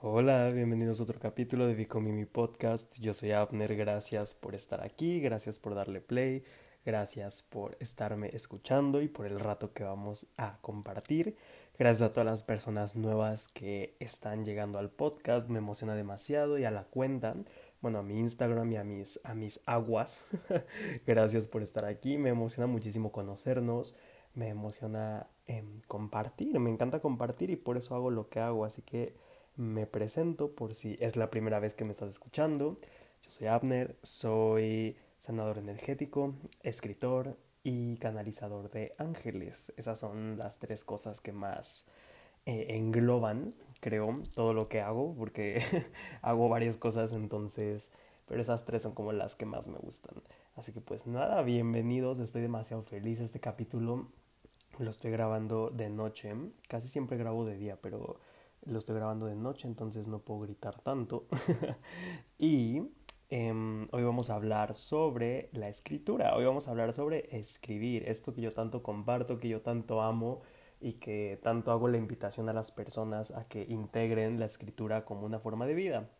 Hola, bienvenidos a otro capítulo de Becoming Mi Podcast. Yo soy Abner, gracias por estar aquí, gracias por darle play, gracias por estarme escuchando y por el rato que vamos a compartir. Gracias a todas las personas nuevas que están llegando al podcast, me emociona demasiado y a la cuenta, bueno, a mi Instagram y a mis, a mis aguas. gracias por estar aquí, me emociona muchísimo conocernos, me emociona em, compartir, me encanta compartir y por eso hago lo que hago, así que me presento por si es la primera vez que me estás escuchando. Yo soy Abner, soy sanador energético, escritor y canalizador de ángeles. Esas son las tres cosas que más eh, engloban, creo, todo lo que hago, porque hago varias cosas entonces, pero esas tres son como las que más me gustan. Así que pues nada, bienvenidos, estoy demasiado feliz. Este capítulo lo estoy grabando de noche, casi siempre grabo de día, pero lo estoy grabando de noche, entonces no puedo gritar tanto. y em, hoy vamos a hablar sobre la escritura, hoy vamos a hablar sobre escribir, esto que yo tanto comparto, que yo tanto amo y que tanto hago la invitación a las personas a que integren la escritura como una forma de vida.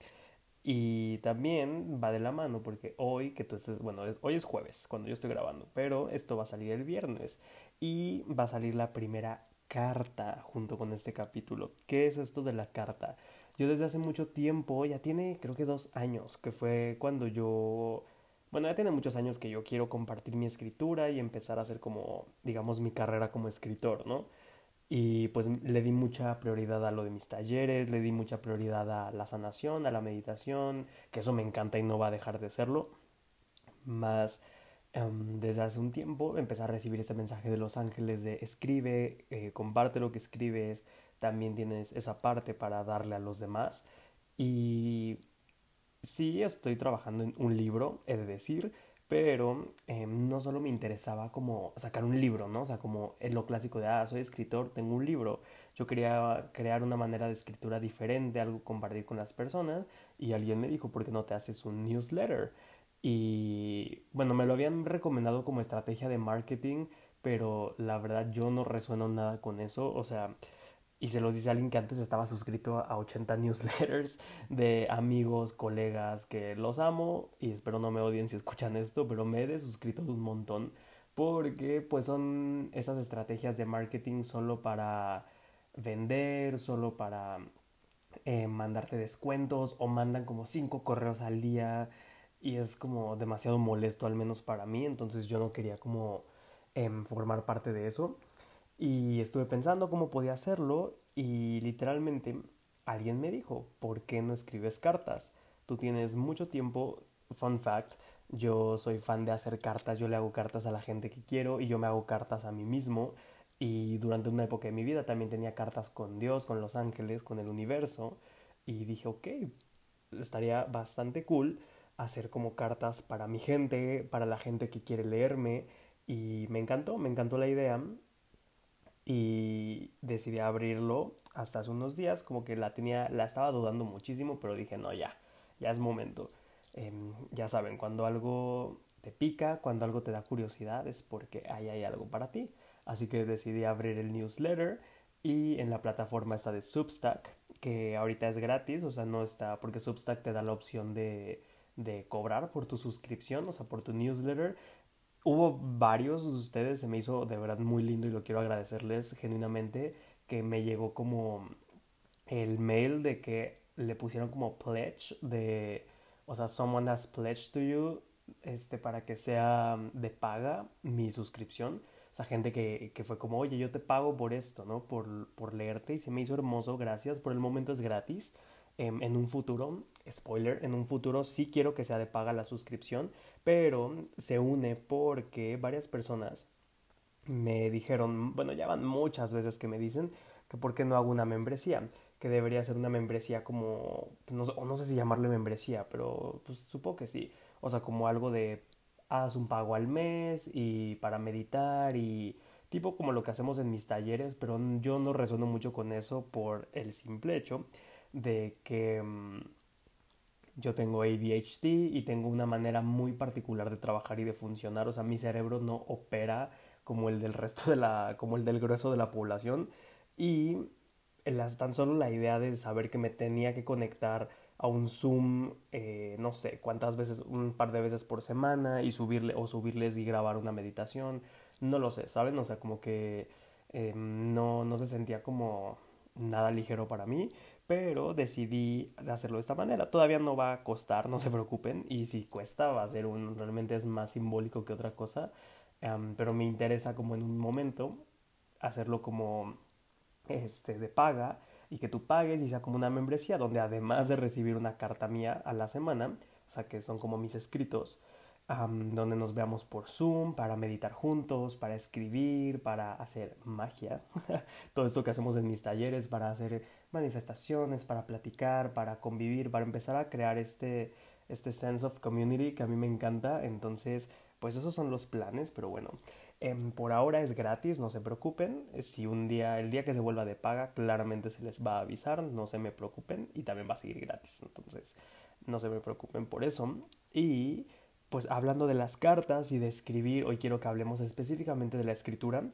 Y también va de la mano porque hoy, que tú estés, bueno, hoy es jueves cuando yo estoy grabando, pero esto va a salir el viernes y va a salir la primera carta junto con este capítulo. ¿Qué es esto de la carta? Yo desde hace mucho tiempo, ya tiene creo que dos años, que fue cuando yo, bueno, ya tiene muchos años que yo quiero compartir mi escritura y empezar a hacer como, digamos, mi carrera como escritor, ¿no? Y pues le di mucha prioridad a lo de mis talleres, le di mucha prioridad a la sanación, a la meditación, que eso me encanta y no va a dejar de serlo. Más Em, desde hace un tiempo empecé a recibir este mensaje de los ángeles de escribe, eh, comparte lo que escribes, también tienes esa parte para darle a los demás. Y sí, estoy trabajando en un libro, he de decir, pero em, no solo me interesaba como sacar un libro, ¿no? O sea, como en lo clásico de, ah, soy escritor, tengo un libro. Yo quería crear una manera de escritura diferente, algo compartir con las personas, y alguien me dijo, ¿por qué no te haces un newsletter? Y bueno, me lo habían recomendado como estrategia de marketing, pero la verdad yo no resueno nada con eso. O sea, y se los dice alguien que antes estaba suscrito a 80 newsletters de amigos, colegas, que los amo y espero no me odien si escuchan esto, pero me he desuscrito un montón porque pues son esas estrategias de marketing solo para vender, solo para eh, mandarte descuentos o mandan como 5 correos al día y es como demasiado molesto al menos para mí, entonces yo no quería como em, formar parte de eso. Y estuve pensando cómo podía hacerlo y literalmente alguien me dijo, ¿por qué no escribes cartas? Tú tienes mucho tiempo, fun fact, yo soy fan de hacer cartas, yo le hago cartas a la gente que quiero y yo me hago cartas a mí mismo. Y durante una época de mi vida también tenía cartas con Dios, con los ángeles, con el universo y dije, ok, estaría bastante cool hacer como cartas para mi gente, para la gente que quiere leerme y me encantó, me encantó la idea y decidí abrirlo hasta hace unos días, como que la tenía, la estaba dudando muchísimo, pero dije, no, ya, ya es momento. Em, ya saben, cuando algo te pica, cuando algo te da curiosidad, es porque ahí hay algo para ti. Así que decidí abrir el newsletter y en la plataforma está de Substack, que ahorita es gratis, o sea, no está, porque Substack te da la opción de de cobrar por tu suscripción, o sea, por tu newsletter. Hubo varios de ustedes, se me hizo de verdad muy lindo y lo quiero agradecerles genuinamente, que me llegó como el mail de que le pusieron como pledge de, o sea, someone has pledged to you, este, para que sea de paga mi suscripción. O sea, gente que, que fue como, oye, yo te pago por esto, ¿no? Por, por leerte y se me hizo hermoso, gracias. Por el momento es gratis. Em, en un futuro, spoiler, en un futuro sí quiero que sea de paga la suscripción, pero se une porque varias personas me dijeron, bueno, ya van muchas veces que me dicen que por qué no hago una membresía, que debería ser una membresía como, no, o no sé si llamarle membresía, pero pues supongo que sí, o sea, como algo de haz un pago al mes y para meditar y tipo como lo que hacemos en mis talleres, pero yo no resueno mucho con eso por el simple hecho de que mm, yo tengo ADHD y tengo una manera muy particular de trabajar y de funcionar, o sea, mi cerebro no opera como el del resto de la, como el del grueso de la población. Y tan solo la idea de saber que me tenía que conectar a un Zoom, eh, no sé cuántas veces, un par de veces por semana y subirle o subirles y grabar una meditación, no lo sé, ¿saben? O sea, como que eh, no, no se sentía como nada ligero para mí, pero decidí hacerlo de esta manera. Todavía no va a costar, no se preocupen, y si cuesta va a ser un, realmente es más simbólico que otra cosa, pero me interesa como en un momento hacerlo como este de paga y que tú pagues y sea como una membresía donde además de recibir una carta mía a la semana, o sea que son como mis escritos, donde nos veamos por Zoom para meditar juntos, para escribir, para hacer magia, todo esto que hacemos en mis talleres, para hacer manifestaciones, para platicar, para convivir, para empezar a crear este, este sense of community que a mí me encanta. Entonces, pues esos son los planes, pero bueno, em, por ahora es gratis, no se preocupen. Si un día, el día que se vuelva de paga, claramente se les va a avisar, no se me preocupen y también va a seguir gratis. Entonces, no se me preocupen por eso. Y pues hablando de las cartas y de escribir, hoy quiero que hablemos específicamente de la escritura.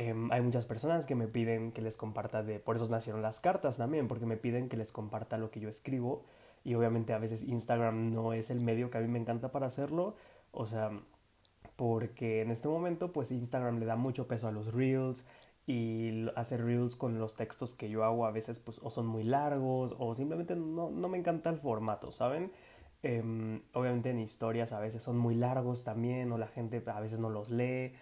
Em, hay muchas personas que me piden que les comparta de, por eso nacieron las cartas también, porque me piden que les comparta lo que yo escribo y obviamente a veces Instagram no es el medio que a mí me encanta para hacerlo, o sea, porque en este momento pues Instagram le da mucho peso a los reels y hacer reels con los textos que yo hago a veces pues o son muy largos o simplemente no, no me encanta el formato, ¿saben? Em, obviamente en historias a veces son muy largos también o la gente a veces no los lee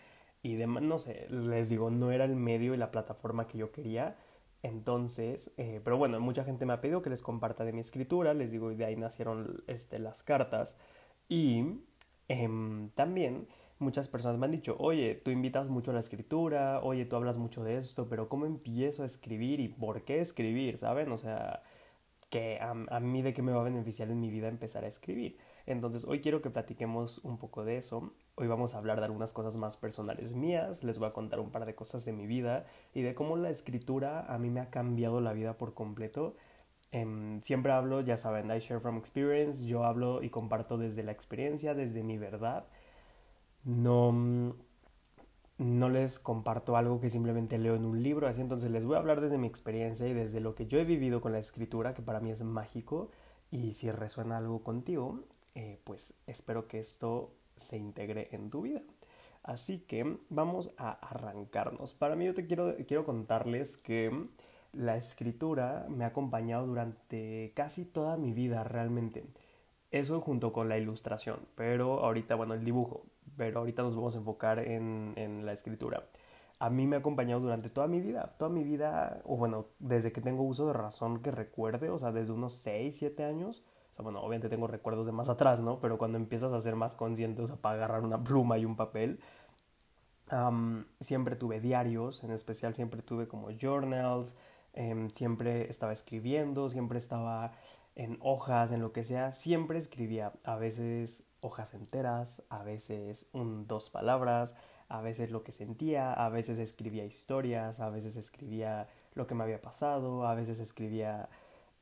y demás, no sé, les digo, no era el medio y la plataforma que yo quería. Entonces, eh, pero bueno, mucha gente me ha pedido que les comparta de mi escritura, les digo, y de ahí nacieron este, las cartas. Y em, también muchas personas me han dicho, oye, tú invitas mucho a la escritura, oye, tú hablas mucho de esto, pero ¿cómo empiezo a escribir y por qué escribir? ¿Saben? O sea, que a, a mí de qué me va a beneficiar en mi vida empezar a escribir. Entonces hoy quiero que platiquemos un poco de eso. Hoy vamos a hablar de algunas cosas más personales mías, les voy a contar un par de cosas de mi vida y de cómo la escritura a mí me ha cambiado la vida por completo. Em, siempre hablo, ya saben, I share from experience, yo hablo y comparto desde la experiencia, desde mi verdad. No, no les comparto algo que simplemente leo en un libro, así entonces les voy a hablar desde mi experiencia y desde lo que yo he vivido con la escritura, que para mí es mágico, y si resuena algo contigo, eh, pues espero que esto se integre en tu vida. Así que vamos a arrancarnos. Para mí yo te quiero, quiero contarles que la escritura me ha acompañado durante casi toda mi vida realmente. Eso junto con la ilustración, pero ahorita, bueno, el dibujo, pero ahorita nos vamos a enfocar en, en la escritura. A mí me ha acompañado durante toda mi vida, toda mi vida, o bueno, desde que tengo uso de razón que recuerde, o sea, desde unos 6, 7 años, bueno, obviamente tengo recuerdos de más atrás, ¿no? Pero cuando empiezas a ser más consciente, o sea, para agarrar una pluma y un papel, siempre tuve diarios, en especial siempre tuve como journals, em, siempre estaba escribiendo, siempre estaba en hojas, en lo que sea, siempre escribía, a veces hojas enteras, a veces un, dos palabras, a veces lo que sentía, a veces escribía historias, a veces escribía lo que me había pasado, a veces escribía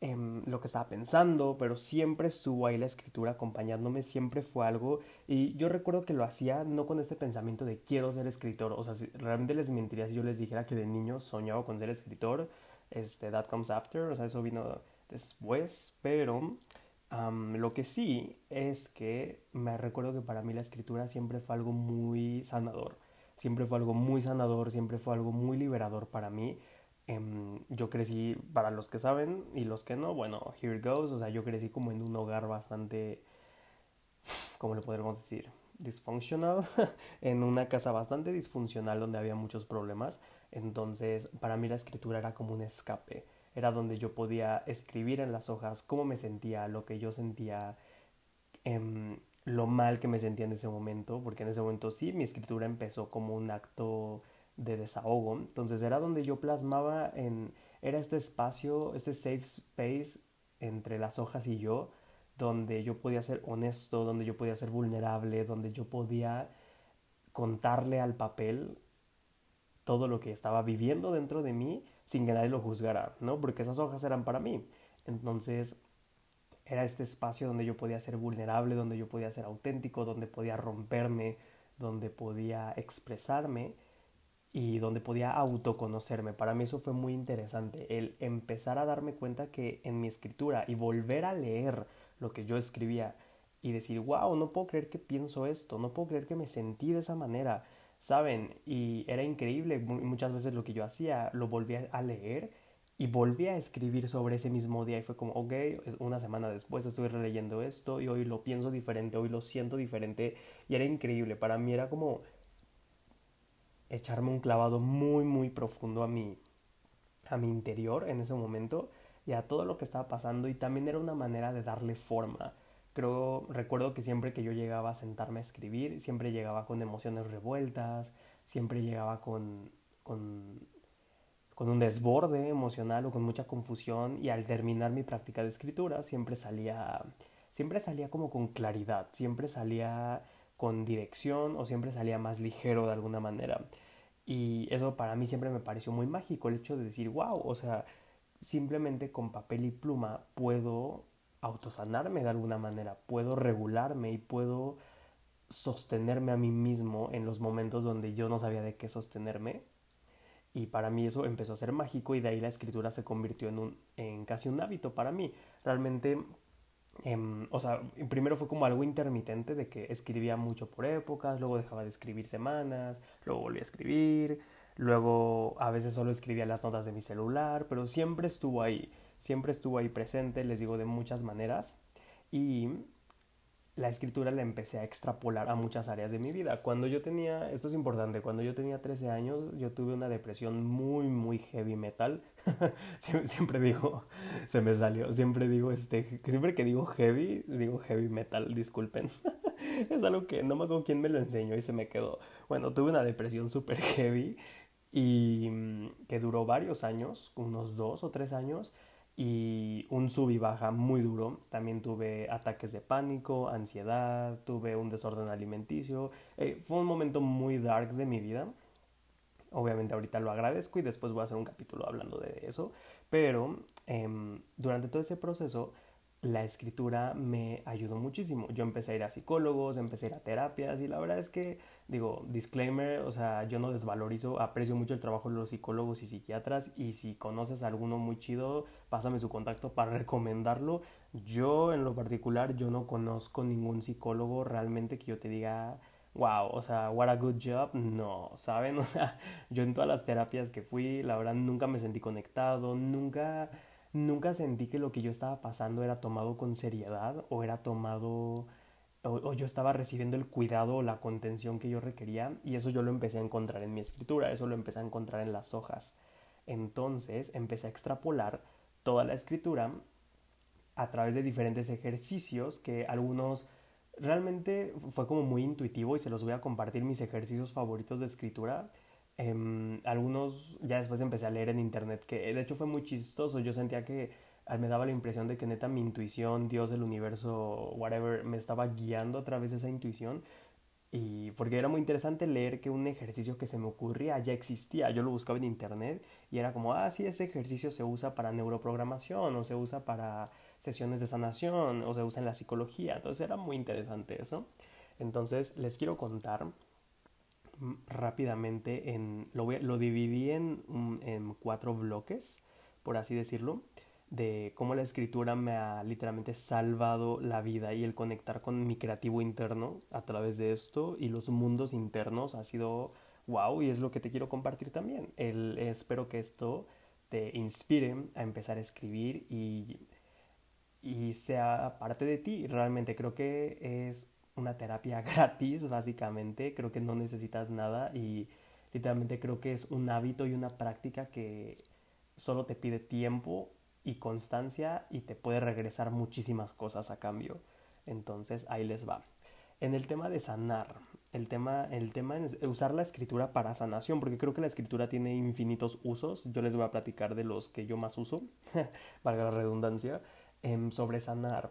Em, lo que estaba pensando, pero siempre estuvo ahí la escritura acompañándome, siempre fue algo y yo recuerdo que lo hacía no con este pensamiento de quiero ser escritor, o sea, realmente les mentiría si yo les dijera que de niño soñaba con ser escritor, este, that comes after, o sea, eso vino después, pero lo que sí es que me recuerdo que para mí la escritura siempre fue algo muy sanador, siempre fue algo muy sanador, siempre fue algo muy liberador para mí Em, yo crecí, para los que saben y los que no, bueno, here goes, o sea, yo crecí como en un hogar bastante, ¿cómo le podemos decir? Disfuncional, en una casa bastante disfuncional donde había muchos problemas, entonces para mí la escritura era como un escape, era donde yo podía escribir en las hojas cómo me sentía, lo que yo sentía, em, lo mal que me sentía en ese momento, porque en ese momento sí, mi escritura empezó como un acto de desahogo. Entonces era donde yo plasmaba en, era este espacio, este safe space entre las hojas y yo, donde yo podía ser honesto, donde yo podía ser vulnerable, donde yo podía contarle al papel todo lo que estaba viviendo dentro de mí sin que nadie lo juzgara, ¿no? Porque esas hojas eran para mí. Entonces era este espacio donde yo podía ser vulnerable, donde yo podía ser auténtico, donde podía romperme, donde podía expresarme y donde podía autoconocerme. Para mí eso fue muy interesante, el empezar a darme cuenta que en mi escritura y volver a leer lo que yo escribía y decir, wow, no puedo creer que pienso esto, no puedo creer que me sentí de esa manera, ¿saben? Y era increíble, muchas veces lo que yo hacía, lo volví a leer y volví a escribir sobre ese mismo día y fue como, ok, una semana después estoy releyendo esto y hoy lo pienso diferente, hoy lo siento diferente y era increíble, para mí era como echarme un clavado muy, muy profundo a mi, a mi interior en ese momento y a todo lo que estaba pasando y también era una manera de darle forma. Creo, recuerdo que siempre que yo llegaba a sentarme a escribir, siempre llegaba con emociones revueltas, siempre llegaba con, con, con un desborde emocional o con mucha confusión y al terminar mi práctica de escritura siempre salía, siempre salía como con claridad, siempre salía con dirección o siempre salía más ligero de alguna manera. Y eso para mí siempre me pareció muy mágico, el hecho de decir, wow, o sea, simplemente con papel y pluma puedo autosanarme de alguna manera, puedo regularme y puedo sostenerme a mí mismo en los momentos donde yo no sabía de qué sostenerme. Y para mí eso empezó a ser mágico y de ahí la escritura se convirtió en, un, en casi un hábito para mí. Realmente Em, o sea, primero fue como algo intermitente de que escribía mucho por épocas, luego dejaba de escribir semanas, luego volví a escribir, luego a veces solo escribía las notas de mi celular, pero siempre estuvo ahí, siempre estuvo ahí presente, les digo, de muchas maneras. Y la escritura la empecé a extrapolar a muchas áreas de mi vida. Cuando yo tenía, esto es importante, cuando yo tenía 13 años, yo tuve una depresión muy, muy heavy metal. siempre digo, se me salió, siempre digo, este, siempre que digo heavy, digo heavy metal, disculpen. es algo que no me acuerdo quién me lo enseñó y se me quedó. Bueno, tuve una depresión súper heavy y mm, que duró varios años, unos dos o tres años y un sub y baja muy duro. También tuve ataques de pánico, ansiedad, tuve un desorden alimenticio. Eh, fue un momento muy dark de mi vida. Obviamente ahorita lo agradezco y después voy a hacer un capítulo hablando de eso. Pero em, durante todo ese proceso la escritura me ayudó muchísimo. Yo empecé a ir a psicólogos, empecé a ir a terapias y la verdad es que, digo, disclaimer, o sea, yo no desvalorizo, aprecio mucho el trabajo de los psicólogos y psiquiatras y si conoces a alguno muy chido, pásame su contacto para recomendarlo. Yo en lo particular, yo no conozco ningún psicólogo realmente que yo te diga, wow, o sea, what a good job, no, ¿saben? O sea, yo en todas las terapias que fui, la verdad nunca me sentí conectado, nunca nunca sentí que lo que yo estaba pasando era tomado con seriedad o era tomado o, yo estaba recibiendo el cuidado o la contención que yo requería y eso yo lo empecé a encontrar en mi escritura, eso lo empecé a encontrar en las hojas. Entonces empecé a extrapolar toda la escritura a través de diferentes ejercicios que algunos realmente fue como muy intuitivo y se los voy a compartir mis ejercicios favoritos de escritura Em, algunos ya después empecé a leer en internet que de hecho fue muy chistoso. Yo sentía que me daba la impresión de que neta mi intuición, Dios, el universo, whatever, me estaba guiando a través de esa intuición. Y porque era muy interesante leer que un ejercicio que se me ocurría ya existía. Yo lo buscaba en internet y era como, ah, sí, ese ejercicio se usa para neuroprogramación o se usa para sesiones de sanación o se usa en la psicología. Entonces era muy interesante eso. Entonces les quiero contar rápidamente en lo, lo dividí en, en, cuatro bloques por así decirlo de cómo la escritura me ha literalmente salvado la vida y el conectar con mi creativo interno a través de esto y los mundos internos ha sido wow y es lo que te quiero compartir también. El, espero que esto te inspire a empezar a escribir y, y sea parte de ti. Realmente creo que es una terapia gratis, básicamente. Creo que no necesitas nada y literalmente creo que es un hábito y una práctica que solo te pide tiempo y constancia y te puede regresar muchísimas cosas a cambio. Entonces ahí les va. En el tema de sanar, el tema, el tema es usar la escritura para sanación, porque creo que la escritura tiene infinitos usos. Yo les voy a platicar de los que yo más uso, valga la redundancia, em, sobre sanar.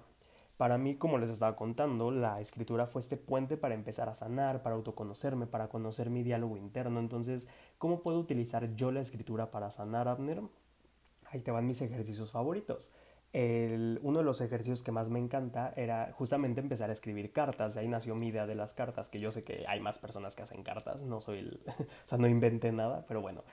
Para mí, como les estaba contando, la escritura fue este puente para empezar a sanar, para autoconocerme, para conocer mi diálogo interno. Entonces, ¿cómo puedo utilizar yo la escritura para sanar, Abner? Ahí te van mis ejercicios favoritos. el, uno de los ejercicios que más me encanta era justamente empezar a escribir cartas. De ahí nació mi idea de las cartas, que yo sé que hay más personas que hacen cartas, no soy el, o sea, no inventé nada, pero bueno.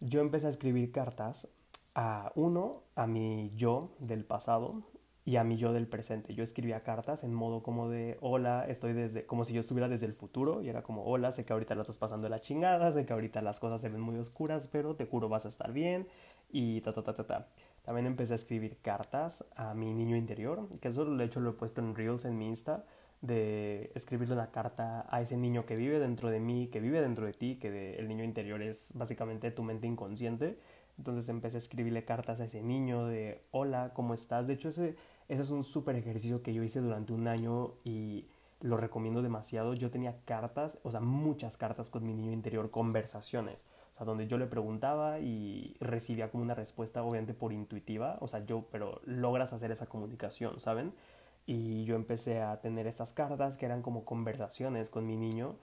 Yo empecé a escribir cartas a uno, a mi yo del pasado y a mi yo del presente. Yo escribía cartas en modo como de hola, estoy desde, como si yo estuviera desde el futuro y era como hola, sé que ahorita lo estás pasando de la chingada, sé que ahorita las cosas se ven muy oscuras, pero te juro vas a estar bien y ta ta ta ta ta. También empecé a escribir cartas a mi niño interior, que eso de hecho lo he puesto en Reels en mi Insta, de escribirle una carta a ese niño que vive dentro de mí, que vive dentro de ti, que el niño interior es básicamente tu mente inconsciente. Entonces empecé a escribirle cartas a ese niño de hola, ¿cómo estás? De hecho ese, ese es un súper ejercicio que yo hice durante un año y lo recomiendo demasiado. Yo tenía cartas, o sea, muchas cartas con mi niño interior, conversaciones donde yo le preguntaba y recibía como una respuesta, obviamente por intuitiva, o sea, yo, pero logras hacer esa comunicación, ¿saben? Y yo empecé a tener estas cartas que eran como conversaciones con mi niño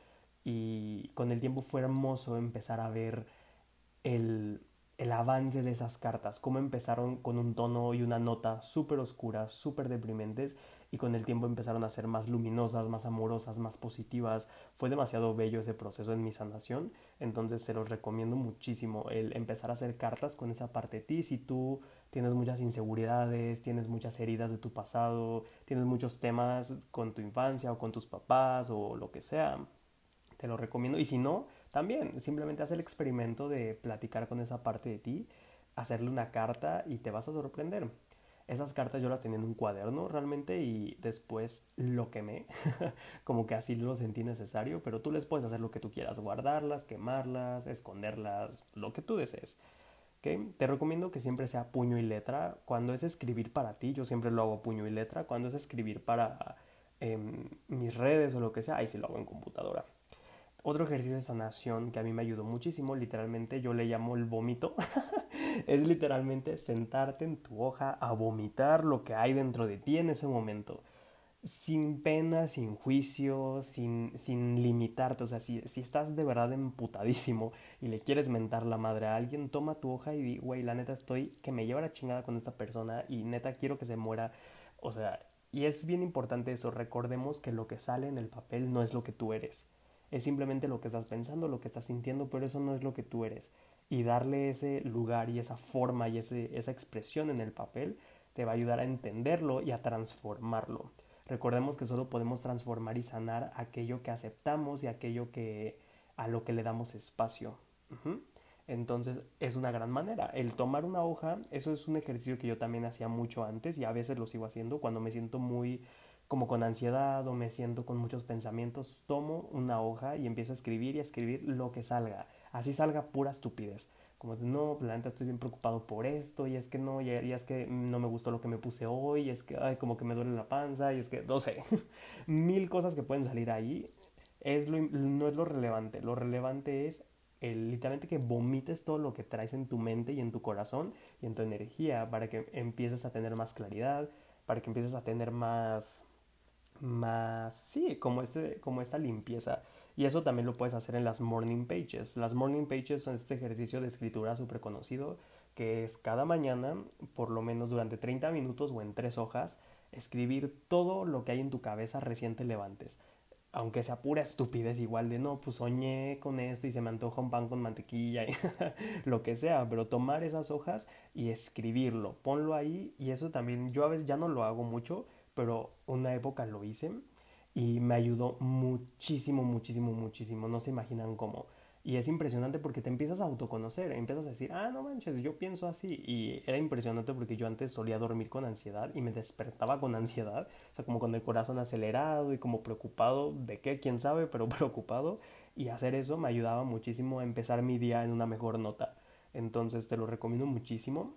y con el tiempo fue hermoso empezar a ver el, el avance de esas cartas, cómo empezaron con un tono y una nota súper oscuras, súper deprimentes y con el tiempo empezaron a ser más luminosas, más amorosas, más positivas. Fue demasiado bello ese proceso en mi sanación, entonces se los recomiendo muchísimo el empezar a hacer cartas con esa parte de ti. Si tú tienes muchas inseguridades, tienes muchas heridas de tu pasado, tienes muchos temas con tu infancia o con tus papás o lo que sea, te lo recomiendo. Y si no, también simplemente haz el experimento de platicar con esa parte de ti, hacerle una carta y te vas a sorprender. Esas cartas yo las tenía en un cuaderno realmente y después lo quemé, como que así lo sentí necesario, pero tú les puedes hacer lo que tú quieras, guardarlas, quemarlas, esconderlas, lo que tú desees. ¿Okay? Te recomiendo que siempre sea puño y letra. Cuando es escribir para ti, yo siempre lo hago puño y letra. Cuando es escribir para em, mis redes o lo que sea, ahí sí lo hago en computadora. Otro ejercicio de sanación que a mí me ayudó muchísimo, literalmente yo le llamo el vómito, es literalmente sentarte en tu hoja a vomitar lo que hay dentro de ti en ese momento, sin pena, sin juicio, sin, sin limitarte, o sea, si, si estás de verdad emputadísimo y le quieres mentar la madre a alguien, toma tu hoja y di, güey, la neta estoy que me lleva la chingada con esta persona y neta quiero que se muera, o sea, y es bien importante eso, recordemos que lo que sale en el papel no es lo que tú eres es simplemente lo que estás pensando, lo que estás sintiendo, pero eso no es lo que tú eres. Y darle ese lugar y esa forma y ese, esa expresión en el papel te va a ayudar a entenderlo y a transformarlo. Recordemos que solo podemos transformar y sanar aquello que aceptamos y aquello que a lo que le damos espacio. Entonces es una gran manera. El tomar una hoja, eso es un ejercicio que yo también hacía mucho antes y a veces lo sigo haciendo cuando me siento muy como con ansiedad o me siento con muchos pensamientos, tomo una hoja y empiezo a escribir y a escribir lo que salga. Así salga pura estupidez. Como no, la neta estoy bien preocupado por esto, y es que no, y, es que no me gustó lo que me puse hoy, y es que, como que me duele la panza, y es que, no sé, mil cosas que pueden salir ahí. Es lo, no es lo relevante, lo relevante es literalmente que vomites todo lo que traes en tu mente y en tu corazón y en tu energía para que empieces a tener más claridad, para que empieces a tener más, más, sí, como, este, como esta limpieza. Y eso también lo puedes hacer en las morning pages. Las morning pages son este ejercicio de escritura súper conocido que es cada mañana, por lo menos durante 30 minutos o en tres hojas, escribir todo lo que hay en tu cabeza recién te levantes. Aunque sea pura estupidez, igual de no, pues soñé con esto y se me antoja un pan con mantequilla y lo que sea, pero tomar esas hojas y escribirlo, ponlo ahí y eso también, yo a veces ya no lo hago mucho, pero una época lo hice y me ayudó muchísimo, muchísimo, muchísimo. No se imaginan cómo. Y es impresionante porque te empiezas a autoconocer, empiezas a decir, ah, no manches, yo pienso así. Y era impresionante porque yo antes solía dormir con ansiedad y me despertaba con ansiedad, o sea, como con el corazón acelerado y como preocupado de qué, quién sabe, pero preocupado. Y hacer eso me ayudaba muchísimo a empezar mi día en una mejor nota. Entonces te lo recomiendo muchísimo.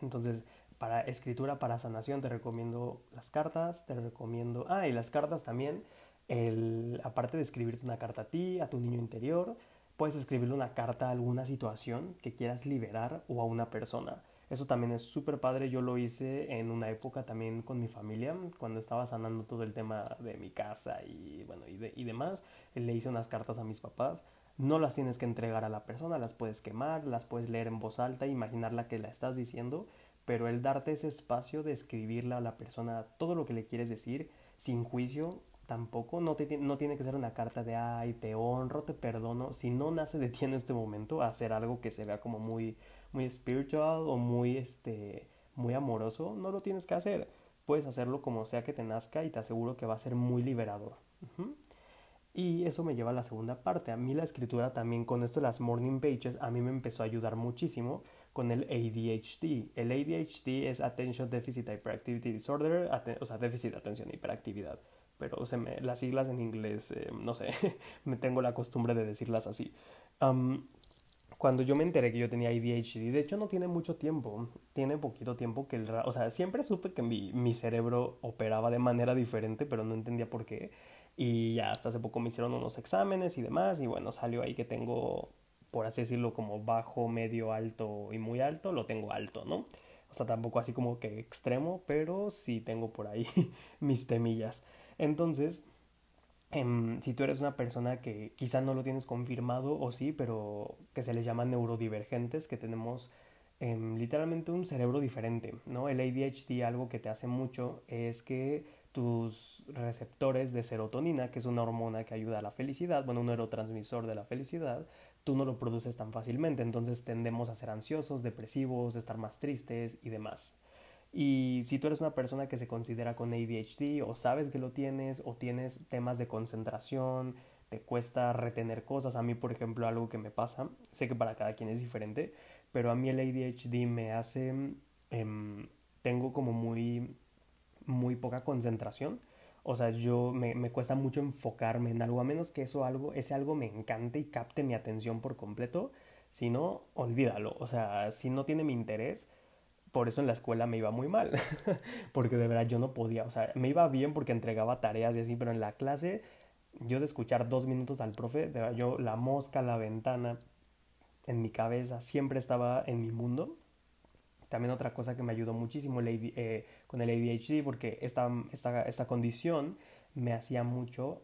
Entonces, para escritura, para sanación, te recomiendo las cartas, te recomiendo... Ah, y las cartas también, el, aparte de escribirte una carta a ti, a tu niño interior, puedes escribirle una carta a alguna situación que quieras liberar o a una persona. Eso también es súper padre, yo lo hice en una época también con mi familia, cuando estaba sanando todo el tema de mi casa y bueno, y, y demás, le hice unas cartas a mis papás. No las tienes que entregar a la persona, las puedes quemar, las puedes leer en voz alta, imaginarla que la estás diciendo pero el darte ese espacio de escribirle a la persona todo lo que le quieres decir sin juicio tampoco, no, te, no tiene que ser una carta de, ay, te honro, te perdono, si no nace de ti en este momento, hacer algo que se vea como muy, muy spiritual o muy, este, muy amoroso, no lo tienes que hacer, puedes hacerlo como sea que te nazca y te aseguro que va a ser muy liberador. Y eso me lleva a la segunda parte. A mí la escritura también con esto las morning pages, a mí me empezó a ayudar muchísimo con el ADHD. El ADHD es Attention Deficit Hyperactivity Disorder, o sea, déficit de atención y hiperactividad. Pero las siglas en inglés, eh, no sé, me tengo la costumbre de decirlas así. cuando yo me enteré que yo tenía ADHD, de hecho no tiene mucho tiempo, tiene poquito tiempo que el... O sea, siempre supe que mi, mi cerebro operaba de manera diferente, pero no entendía por qué. Y ya hasta hace poco me hicieron unos exámenes y demás. Y bueno, salió ahí que tengo, por así decirlo, como bajo, medio, alto y muy alto. Lo tengo alto, ¿no? O sea, tampoco así como que extremo, pero sí tengo por ahí mis temillas. Entonces, em, si tú eres una persona que quizá no lo tienes confirmado o sí, pero que se les llama neurodivergentes, que tenemos em, literalmente un cerebro diferente, ¿no? El ADHD algo que te hace mucho es que tus receptores de serotonina, que es una hormona que ayuda a la felicidad, bueno, un neurotransmisor de la felicidad, tú no lo produces tan fácilmente, entonces tendemos a ser ansiosos, depresivos, estar más tristes y demás. Y si tú eres una persona que se considera con ADHD o sabes que lo tienes o tienes temas de concentración, te cuesta retener cosas, a mí por ejemplo algo que me pasa, sé que para cada quien es diferente, pero a mí el ADHD me hace, em, tengo como muy muy poca concentración. O sea, yo me, me, cuesta mucho enfocarme en algo, a menos que eso algo, ese algo me encante y capte mi atención por completo. Si no, olvídalo. O sea, si no tiene mi interés, por eso en la escuela me iba muy mal. porque de verdad yo no podía. O sea, me iba bien porque entregaba tareas y así, pero en la clase, yo de escuchar dos minutos al profe, de verdad, yo la mosca, la ventana, en mi cabeza, siempre estaba en mi mundo. También otra cosa que me ayudó muchísimo eh, con el ADHD, porque esta, esta, esta condición me hacía mucho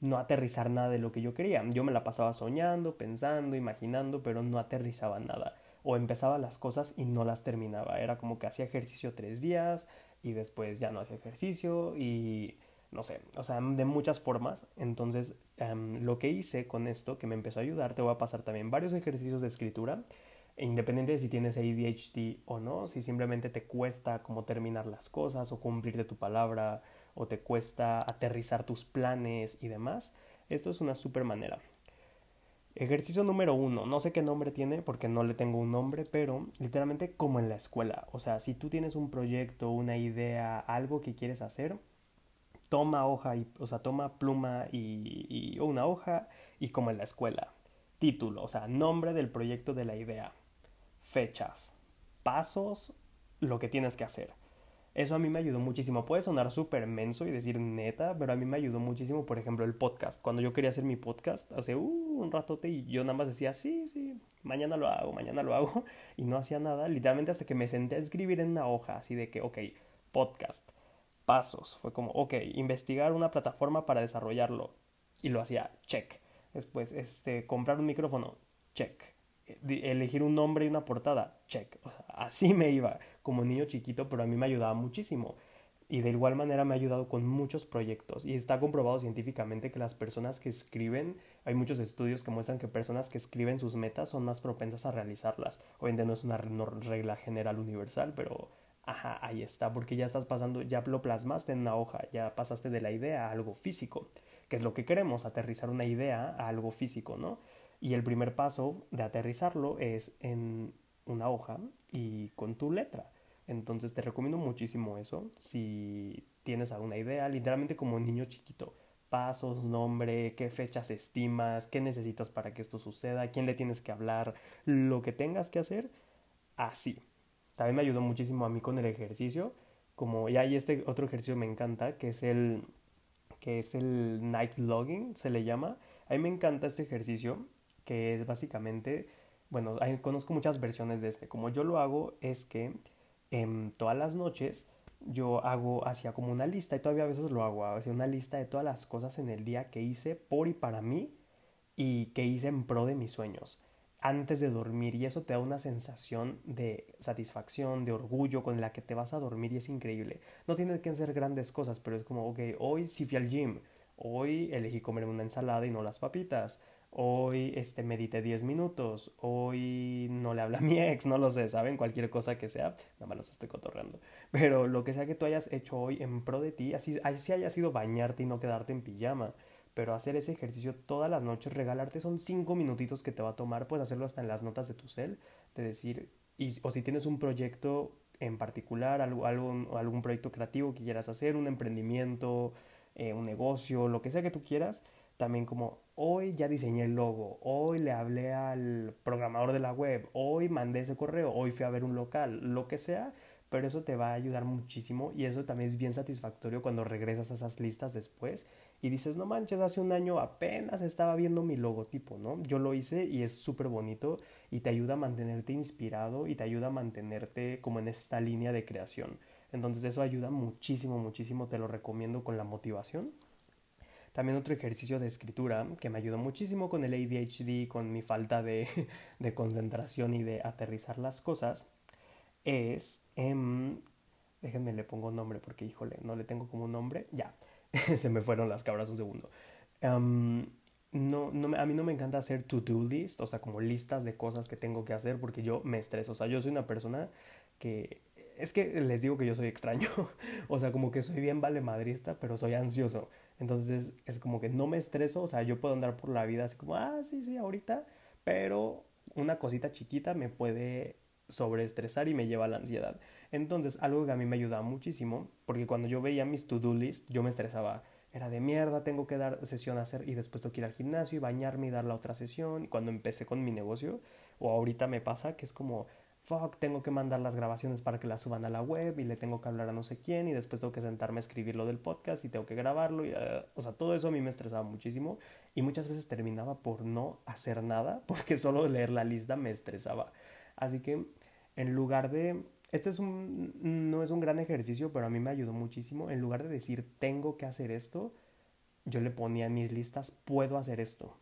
no aterrizar nada de lo que yo quería. Yo me la pasaba soñando, pensando, imaginando, pero no aterrizaba nada. O empezaba las cosas y no las terminaba. Era como que hacía ejercicio tres días y después ya no hacía ejercicio y no sé, o sea, de muchas formas. Entonces, lo que hice con esto, que me empezó a ayudar, te voy a pasar también varios ejercicios de escritura independiente de si tienes ADHD o no, si simplemente te cuesta como terminar las cosas o cumplirte tu palabra o te cuesta aterrizar tus planes y demás, esto es una super manera. Ejercicio número uno, no sé qué nombre tiene porque no le tengo un nombre, pero literalmente como en la escuela. O sea, si tú tienes un proyecto, una idea, algo que quieres hacer, toma hoja, y, o sea, toma pluma y, y una hoja y como en la escuela. Título, o sea, nombre del proyecto de la idea fechas, pasos, lo que tienes que hacer. Eso a mí me ayudó muchísimo. Puede sonar súper menso y decir neta, pero a mí me ayudó muchísimo, por ejemplo, el podcast. Cuando yo quería hacer mi podcast hace uh, un ratote y yo nada más decía, sí, sí, mañana lo hago, mañana lo hago, y no hacía nada, literalmente hasta que me senté a escribir en una hoja, así de que, ok, podcast, pasos. Fue como, ok, investigar una plataforma para desarrollarlo. Y lo hacía, check. Después, este, comprar un micrófono, check elegir un nombre y una portada, check. así me iba como niño chiquito, pero a mí me ayudaba muchísimo. Y de igual manera me ha ayudado con muchos proyectos. Y está comprobado científicamente que las personas que escriben, hay muchos estudios que muestran que personas que escriben sus metas son más propensas a realizarlas. Obviamente no es una regla general universal, pero ajá, ahí está, porque ya estás pasando, ya lo plasmaste en una hoja, ya pasaste de la idea a algo físico, que es lo que queremos, aterrizar una idea a algo físico, ¿no? Y el primer paso de aterrizarlo es en una hoja y con tu letra. Entonces te recomiendo muchísimo eso. Si tienes alguna idea, literalmente como un niño chiquito. Pasos, nombre, qué fechas estimas, qué necesitas para que esto suceda, quién le tienes que hablar, lo que tengas que hacer, así. También me ayudó muchísimo a mí con el ejercicio. Como ya hay este otro ejercicio me encanta, que es el que es el night logging, se le llama. A mí me encanta este ejercicio que es básicamente, bueno, conozco muchas versiones de este. Como yo lo hago es que en todas las noches yo hago hacia como una lista y todavía a veces lo hago, hacia una lista de todas las cosas en el día que hice por y para mí y que hice en pro de mis sueños. antes de dormir y eso te da una sensación de satisfacción, de orgullo con la que te vas a dormir y es increíble. No tiene que ser grandes cosas, pero es como, ok, hoy sí fui al gym, hoy elegí comerme una ensalada y no las papitas, hoy este, medité 10 minutos, hoy no le habla a mi ex, no lo sé, ¿saben? Cualquier cosa que sea, nada más los estoy cotorreando. Pero lo que sea que tú hayas hecho hoy en pro de ti, así, así haya sido bañarte y no quedarte en pijama pero hacer ese ejercicio todas las noches, regalarte son cinco minutitos que te va a tomar, puedes hacerlo hasta en las notas de tu cel, de decir, y, o si tienes un proyecto en particular, algo, algún proyecto creativo que quieras hacer, un emprendimiento, eh, un negocio, lo que sea que tú quieras, también como hoy ya diseñé el logo, hoy le hablé al programador de la web, hoy mandé ese correo, hoy fui a ver un local, lo que sea, pero eso te va a ayudar muchísimo y eso también es bien satisfactorio cuando regresas a esas listas después y dices, no manches, hace un año apenas estaba viendo mi logotipo, ¿no? Yo lo hice y es súper bonito y te ayuda a mantenerte inspirado y te ayuda a mantenerte como en esta línea de creación. Entonces eso ayuda muchísimo, muchísimo, te lo recomiendo con la motivación. También otro ejercicio de escritura que me ayudó muchísimo con el ADHD, con mi falta de, de concentración y de aterrizar las cosas es, em, déjenme le pongo nombre porque híjole, no le tengo como un nombre, ya, se me fueron las cabras un segundo. Em, no, no, a mí no me encanta hacer to-do list, o sea, como listas de cosas que tengo que hacer porque yo me estreso, o sea, yo soy una persona que es que les digo que yo soy extraño, o sea, como que soy bien vale madrista, pero soy ansioso. Entonces es como que no me estreso, o sea, yo puedo andar por la vida así como, ah, sí, sí, ahorita, pero una cosita chiquita me puede sobreestresar y me lleva a la ansiedad. Entonces, algo que a mí me ayudaba muchísimo, porque cuando yo veía mis to-do list, yo me estresaba. Era de mierda, tengo que dar sesión a hacer y después tengo que ir al gimnasio y bañarme y dar la otra sesión. Y cuando empecé con mi negocio, o ahorita me pasa que es como, fuck, tengo que mandar las grabaciones para que las suban a la web y le tengo que hablar a no sé quién y después tengo que sentarme a escribir lo del podcast y tengo que grabarlo. Y, uh, o sea, todo eso a mí me estresaba muchísimo y muchas veces terminaba por no hacer nada porque solo leer la lista me estresaba. Así que en lugar de, este es un, no es un gran ejercicio, pero a mí me ayudó muchísimo, en lugar de decir tengo que hacer esto, yo le ponía en mis listas puedo hacer esto.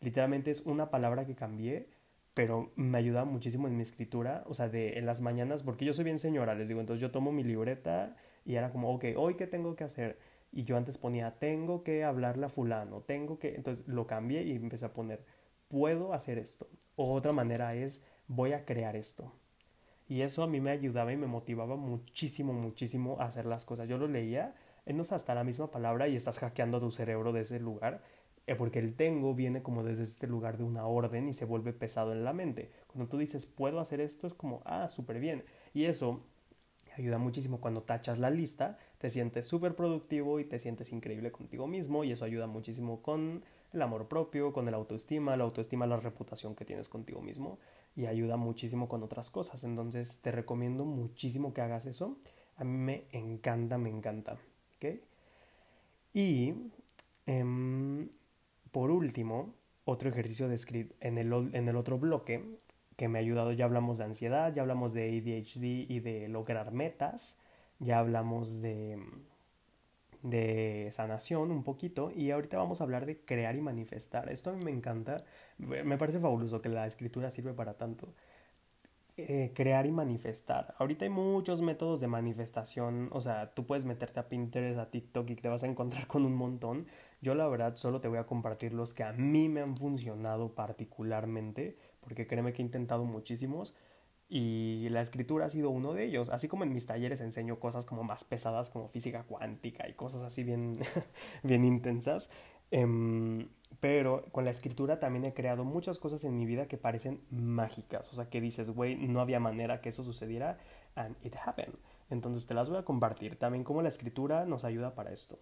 Literalmente es una palabra que cambié, pero me ayuda muchísimo en mi escritura, o sea, de en las mañanas, porque yo soy bien señora, les digo, entonces yo tomo mi libreta y era como, ok, hoy qué tengo que hacer. Y yo antes ponía, tengo que hablarle a fulano, tengo que, entonces lo cambié y empecé a poner, puedo hacer esto. O otra manera es, voy a crear esto. Y eso a mí me ayudaba y me motivaba muchísimo, muchísimo a hacer las cosas. Yo lo leía, no es hasta la misma palabra y estás hackeando tu cerebro de ese lugar, porque el tengo viene como desde este lugar de una orden y se vuelve pesado en la mente. Cuando tú dices, puedo hacer esto, es como, ah, súper bien. Y eso ayuda muchísimo cuando tachas la lista, te sientes súper productivo y te sientes increíble contigo mismo y eso ayuda muchísimo con el amor propio, con el autoestima, la autoestima, la reputación que tienes contigo mismo y ayuda muchísimo con otras cosas. Entonces te recomiendo muchísimo que hagas eso. A mí me encanta, me encanta. Y em, por último, otro ejercicio de script en el, en el otro bloque que me ha ayudado, ya hablamos de ansiedad, ya hablamos de ADHD y de lograr metas, ya hablamos de de sanación un poquito y ahorita vamos a hablar de crear y manifestar. Esto a mí me encanta, me parece fabuloso que la escritura sirve para tanto. Eh, crear y manifestar. Ahorita hay muchos métodos de manifestación, o sea, tú puedes meterte a Pinterest, a TikTok y te vas a encontrar con un montón. Yo la verdad solo te voy a compartir los que a mí me han funcionado particularmente, porque créeme que he intentado muchísimos y la escritura ha sido uno de ellos. Así como en mis talleres enseño cosas como más pesadas como física cuántica y cosas así bien, bien intensas. Em, pero con la escritura también he creado muchas cosas en mi vida que parecen mágicas. O sea, que dices, güey, no había manera que eso sucediera and it happened. Entonces te las voy a compartir también cómo la escritura nos ayuda para esto.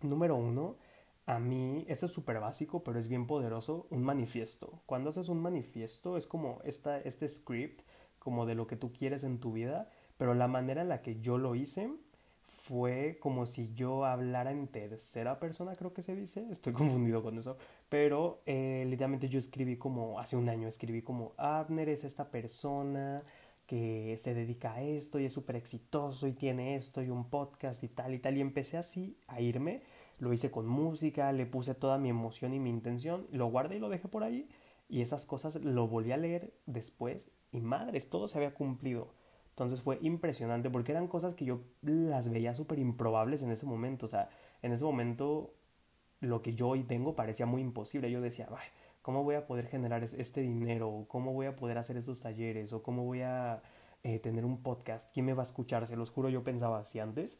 Número uno, a mí, esto es súper básico, pero es bien poderoso, un manifiesto. Cuando haces un manifiesto es como esta, este script como de lo que tú quieres en tu vida, pero la manera en la que yo lo hice fue como si yo hablara en tercera persona, creo que se dice, estoy confundido con eso, pero eh, literalmente yo escribí como, hace un año escribí como, Abner es esta persona que se dedica a esto y es súper exitoso y tiene esto y un podcast y tal y tal, y empecé así a irme, lo hice con música, le puse toda mi emoción y mi intención, lo guardé y lo dejé por ahí Y esas cosas lo volví a leer después y madres, todo se había cumplido. Entonces fue impresionante porque eran cosas que yo las veía súper improbables en ese momento. O sea, en ese momento lo que yo hoy tengo parecía muy imposible. Yo decía, ¿cómo voy a poder generar este dinero? ¿Cómo voy a poder hacer estos talleres? ¿O cómo voy a eh, tener un podcast? ¿Quién me va a escuchar? Se los juro, yo pensaba así antes.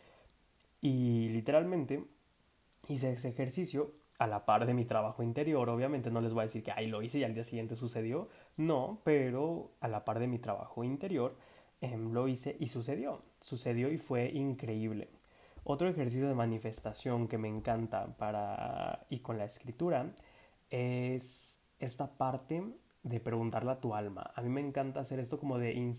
Y literalmente hice ese ejercicio a la par de mi trabajo interior. Obviamente no les voy a decir que ahí lo hice y al día siguiente sucedió. No, pero a la par de mi trabajo interior em, lo hice y sucedió. Sucedió y fue increíble. Otro ejercicio de manifestación que me encanta para y con la escritura es esta parte de preguntarle a tu alma. A mí me encanta hacer esto como de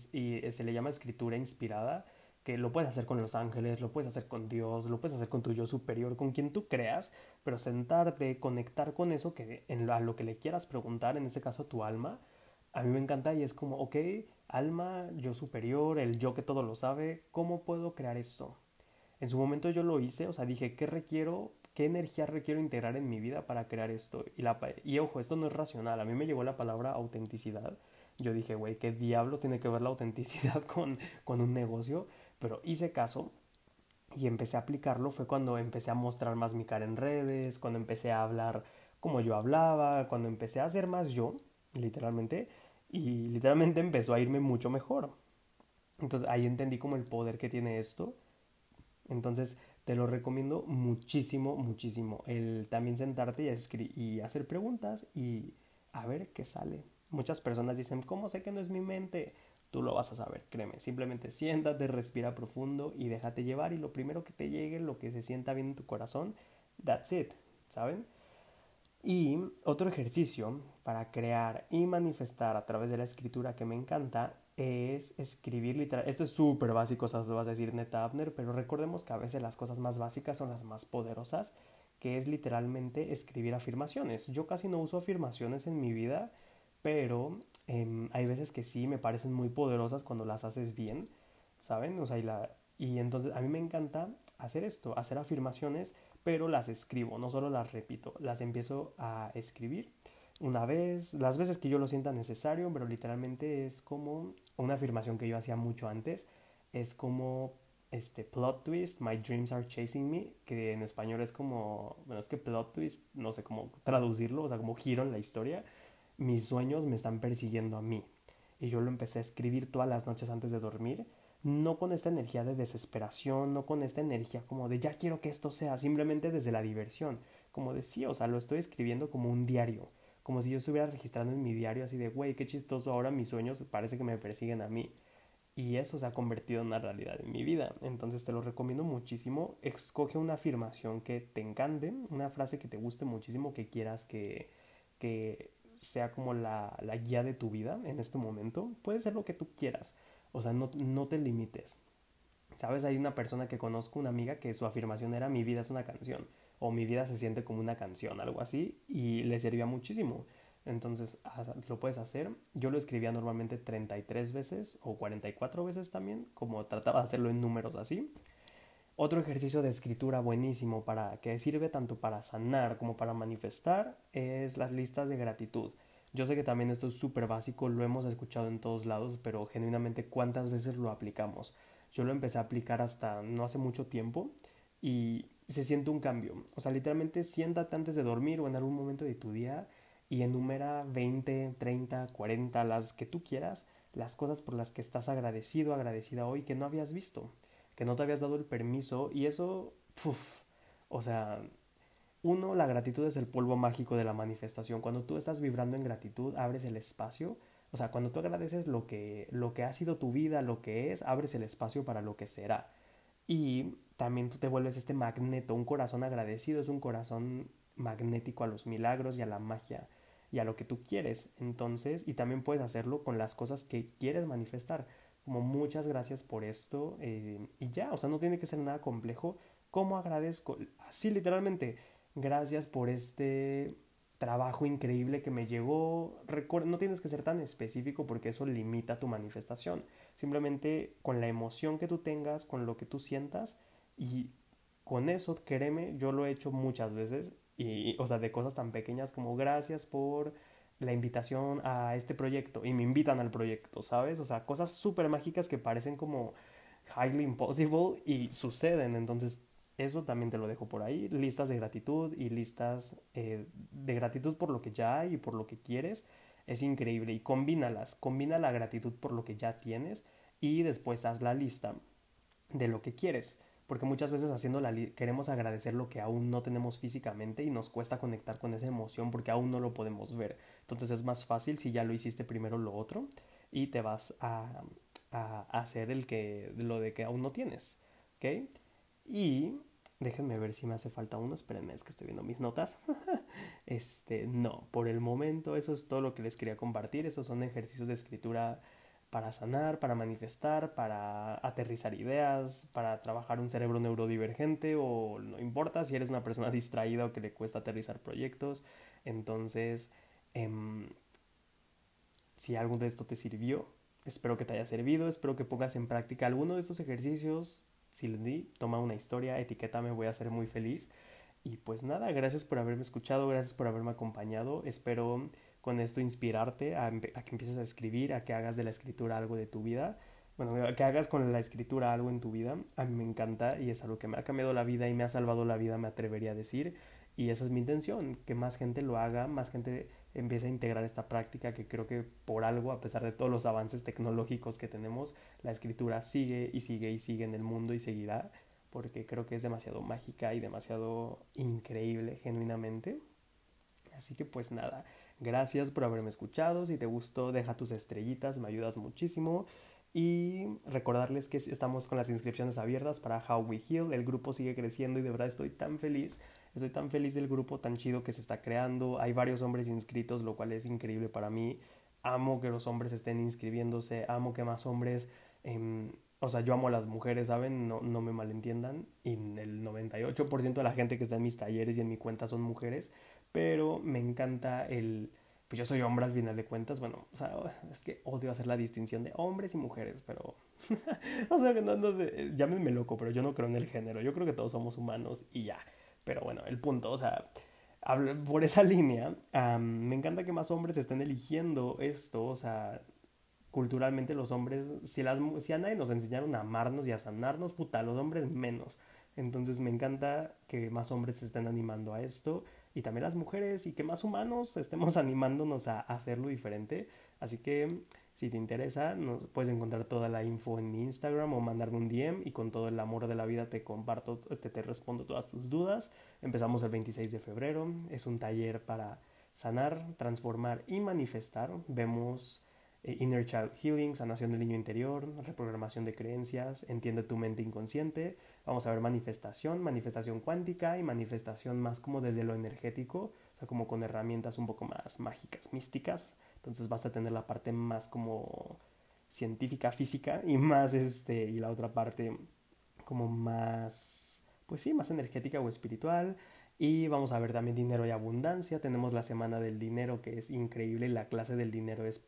se le llama escritura inspirada que lo puedes hacer con los ángeles, lo puedes hacer con Dios, lo puedes hacer con tu yo superior, con quien tú creas, pero sentarte, conectar con eso que en a lo que le quieras preguntar, en este caso tu alma, a mí me encanta y es como, ok, alma, yo superior, el yo que todo lo sabe, ¿cómo puedo crear esto? En su momento yo lo hice, o sea, dije, ¿qué requiero? ¿Qué energía requiero integrar en mi vida para crear esto? Y, la, y ojo, esto no es racional, a mí me llegó la palabra autenticidad. Yo dije, güey, ¿qué diablo tiene que ver la autenticidad con, con un negocio? Pero hice caso y empecé a aplicarlo. Fue cuando empecé a mostrar más mi cara en redes, cuando empecé a hablar como yo hablaba, cuando empecé a ser más yo, literalmente, y literalmente empezó a irme mucho mejor. Entonces ahí entendí como el poder que tiene esto. Entonces te lo recomiendo muchísimo, muchísimo. El también sentarte y, y hacer preguntas y a ver qué sale. Muchas personas dicen, ¿cómo sé que no es mi mente? Tú lo vas a saber, créeme. Simplemente siéntate, respira profundo y déjate llevar y lo primero que te llegue, lo que se sienta bien en tu corazón, that's it, ¿saben? Y otro ejercicio para crear y manifestar a través de la escritura que me encanta es escribir literal. Esto es súper básico, o sea, lo vas a decir neta Abner, pero recordemos que a veces las cosas más básicas son las más poderosas, que es literalmente escribir afirmaciones. Yo casi no uso afirmaciones en mi vida, pero Em, hay veces que sí me parecen muy poderosas cuando las haces bien, ¿saben? O sea, y, la, y entonces a mí me encanta hacer esto, hacer afirmaciones, pero las escribo, no solo las repito, las empiezo a escribir una vez, las veces que yo lo sienta necesario, pero literalmente es como una afirmación que yo hacía mucho antes, es como este plot twist, my dreams are chasing me, que en español es como, bueno, es que plot twist, no sé cómo traducirlo, o sea, como giro en la historia, mis sueños me están persiguiendo a mí. Y yo lo empecé a escribir todas las noches antes de dormir, no con esta energía de desesperación, no con esta energía como de ya quiero que esto sea, simplemente desde la diversión, como decía, o sea, lo estoy escribiendo como un diario, como si yo estuviera registrando en mi diario así de, güey, qué chistoso, ahora mis sueños parece que me persiguen a mí. Y eso se ha convertido en una realidad en mi vida. Entonces te lo recomiendo muchísimo. Escoge una afirmación que te encante, una frase que te guste muchísimo, que quieras que, que sea como la, la, guía de tu vida en este momento, puede ser lo que tú quieras. O sea, no, no te limites. ¿Sabes? Hay una persona que conozco, una amiga, que su afirmación era mi vida es una canción. O mi vida se siente como una canción, algo así. Y le servía muchísimo. Entonces, lo puedes hacer. Yo lo escribía normalmente 33 veces o 44 veces también, como trataba de hacerlo en números así. Otro ejercicio de escritura buenísimo para que sirve tanto para sanar como para manifestar es las listas de gratitud. Yo sé que también esto es súper básico, lo hemos escuchado en todos lados, pero genuinamente cuántas veces lo aplicamos. Yo lo empecé a aplicar hasta no hace mucho tiempo y se siente un cambio. O sea, literalmente siéntate antes de dormir o en algún momento de tu día y enumera 20, 30, 40, las que tú quieras, las cosas por las que estás agradecido, agradecida hoy que no habías visto que no te habías dado el permiso y eso, o sea, uno, la gratitud es el polvo mágico de la manifestación. Cuando tú estás vibrando en gratitud, abres el espacio. O sea, cuando tú agradeces lo que, lo que ha sido tu vida, lo que es, abres el espacio para lo que será. Y también tú te vuelves este magneto, un corazón agradecido es un corazón magnético a los milagros y a la magia y a lo que tú quieres. Entonces, y también puedes hacerlo con las cosas que quieres manifestar como muchas gracias por esto eh, y ya, o sea, no tiene que ser nada complejo. ¿Cómo agradezco? Así literalmente, gracias por este trabajo increíble que me llegó. no tienes que ser tan específico porque eso limita tu manifestación. Simplemente con la emoción que tú tengas, con lo que tú sientas y con eso, créeme, yo lo he hecho muchas veces y, o sea, de cosas tan pequeñas como gracias por la invitación a este proyecto y me invitan al proyecto, ¿sabes? O sea, cosas súper mágicas que parecen como highly impossible y suceden. Entonces, eso también te lo dejo por ahí. Listas de gratitud y listas eh, de gratitud por lo que ya hay y por lo que quieres. Es increíble. Y combínalas. Combina la gratitud por lo que ya tienes y después haz la lista de lo que quieres porque muchas veces haciendo la queremos agradecer lo que aún no tenemos físicamente y nos cuesta conectar con esa emoción porque aún no lo podemos ver. Entonces es más fácil si ya lo hiciste primero lo otro y te vas a, a hacer el que lo de que aún no tienes, ¿ok? Y déjenme ver si me hace falta uno, espérenme, es que estoy viendo mis notas. este, no, por el momento eso es todo lo que les quería compartir, esos son ejercicios de escritura para sanar, para manifestar, para aterrizar ideas, para trabajar un cerebro neurodivergente o no importa si eres una persona distraída o que le cuesta aterrizar proyectos. Entonces, em, si algo de esto te sirvió, espero que te haya servido, espero que pongas en práctica alguno de estos ejercicios. Si les di, toma una historia, etiquétame, voy a ser muy feliz. Y pues nada, gracias por haberme escuchado, gracias por haberme acompañado. Espero con esto inspirarte a, que empieces a escribir, a que hagas de la escritura algo de tu vida. Bueno, que hagas con la escritura algo en tu vida. A mí me encanta y es algo que me ha cambiado la vida y me ha salvado la vida, me atrevería a decir. Y esa es mi intención, que más gente lo haga, más gente empiece a integrar esta práctica que creo que por algo, a pesar de todos los avances tecnológicos que tenemos, la escritura sigue y sigue y sigue en el mundo y seguirá, porque creo que es demasiado mágica y demasiado increíble, genuinamente. Así que pues nada, Gracias por haberme escuchado. Si te gustó, deja tus estrellitas, me ayudas muchísimo. Y recordarles que estamos con las inscripciones abiertas para How We Heal. El grupo sigue creciendo y de verdad estoy tan feliz. Estoy tan feliz del grupo tan chido que se está creando. Hay varios hombres inscritos, lo cual es increíble para mí. Amo que los hombres estén inscribiéndose. Amo que más hombres... Em, o sea, yo amo a las mujeres, ¿saben? No, no me malentiendan. Y el 98% de la gente que está en mis talleres y en mi cuenta son mujeres pero me encanta el... Pues yo soy hombre al final de cuentas, bueno, o sea, es que odio hacer la distinción de hombres y mujeres, pero... o sea, no, no sé, llámenme loco, pero yo no creo en el género, yo creo que todos somos humanos y ya. Pero bueno, el punto, o sea, por esa línea, me encanta que más hombres estén eligiendo esto, o sea, culturalmente los hombres, si, las, si a nadie nos enseñaron a amarnos y a sanarnos, puta, los hombres menos. Entonces me encanta que más hombres se estén animando a esto y también las mujeres y que más humanos estemos animándonos a, hacerlo diferente. Así que si te interesa, nos puedes encontrar toda la info en mi Instagram o mandarme un DM y con todo el amor de la vida te comparto, este, te respondo todas tus dudas. Empezamos el 26 de febrero, es un taller para sanar, transformar y manifestar. Vemos Inner Child Healing, sanación del niño interior, reprogramación de creencias, entiende tu mente inconsciente. Vamos a ver manifestación, manifestación cuántica y manifestación más como desde lo energético, o sea, como con herramientas un poco más mágicas, místicas. Entonces vas a tener la parte más como científica, física y más este, y la otra parte como más, pues sí, más energética o espiritual. Y vamos a ver también dinero y abundancia. Tenemos la semana del dinero que es increíble. La clase del dinero es...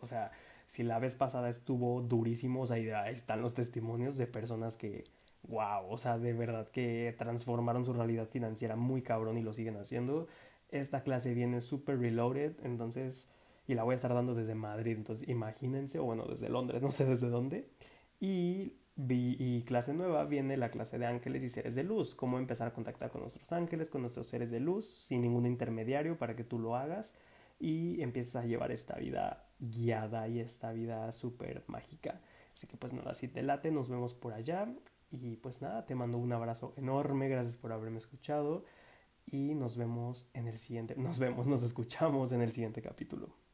o sea, si la vez pasada estuvo durísimo, o sea, ahí están los testimonios de personas que, wow, o sea, de verdad que transformaron su realidad financiera muy cabrón y lo siguen haciendo. Esta clase viene súper reloaded, entonces, y la voy a estar dando desde Madrid, entonces imagínense, o bueno, desde Londres, no sé desde dónde. Y y clase nueva viene la clase de ángeles y seres de luz, cómo empezar a contactar con nuestros ángeles, con nuestros seres de luz, sin ningún intermediario para que tú lo hagas y empieces a llevar esta vida guiada y esta vida súper mágica. Así que pues nada, si te late, nos vemos por allá y pues nada, te mando un abrazo enorme, gracias por haberme escuchado y nos vemos en el siguiente, nos vemos, nos escuchamos en el siguiente capítulo.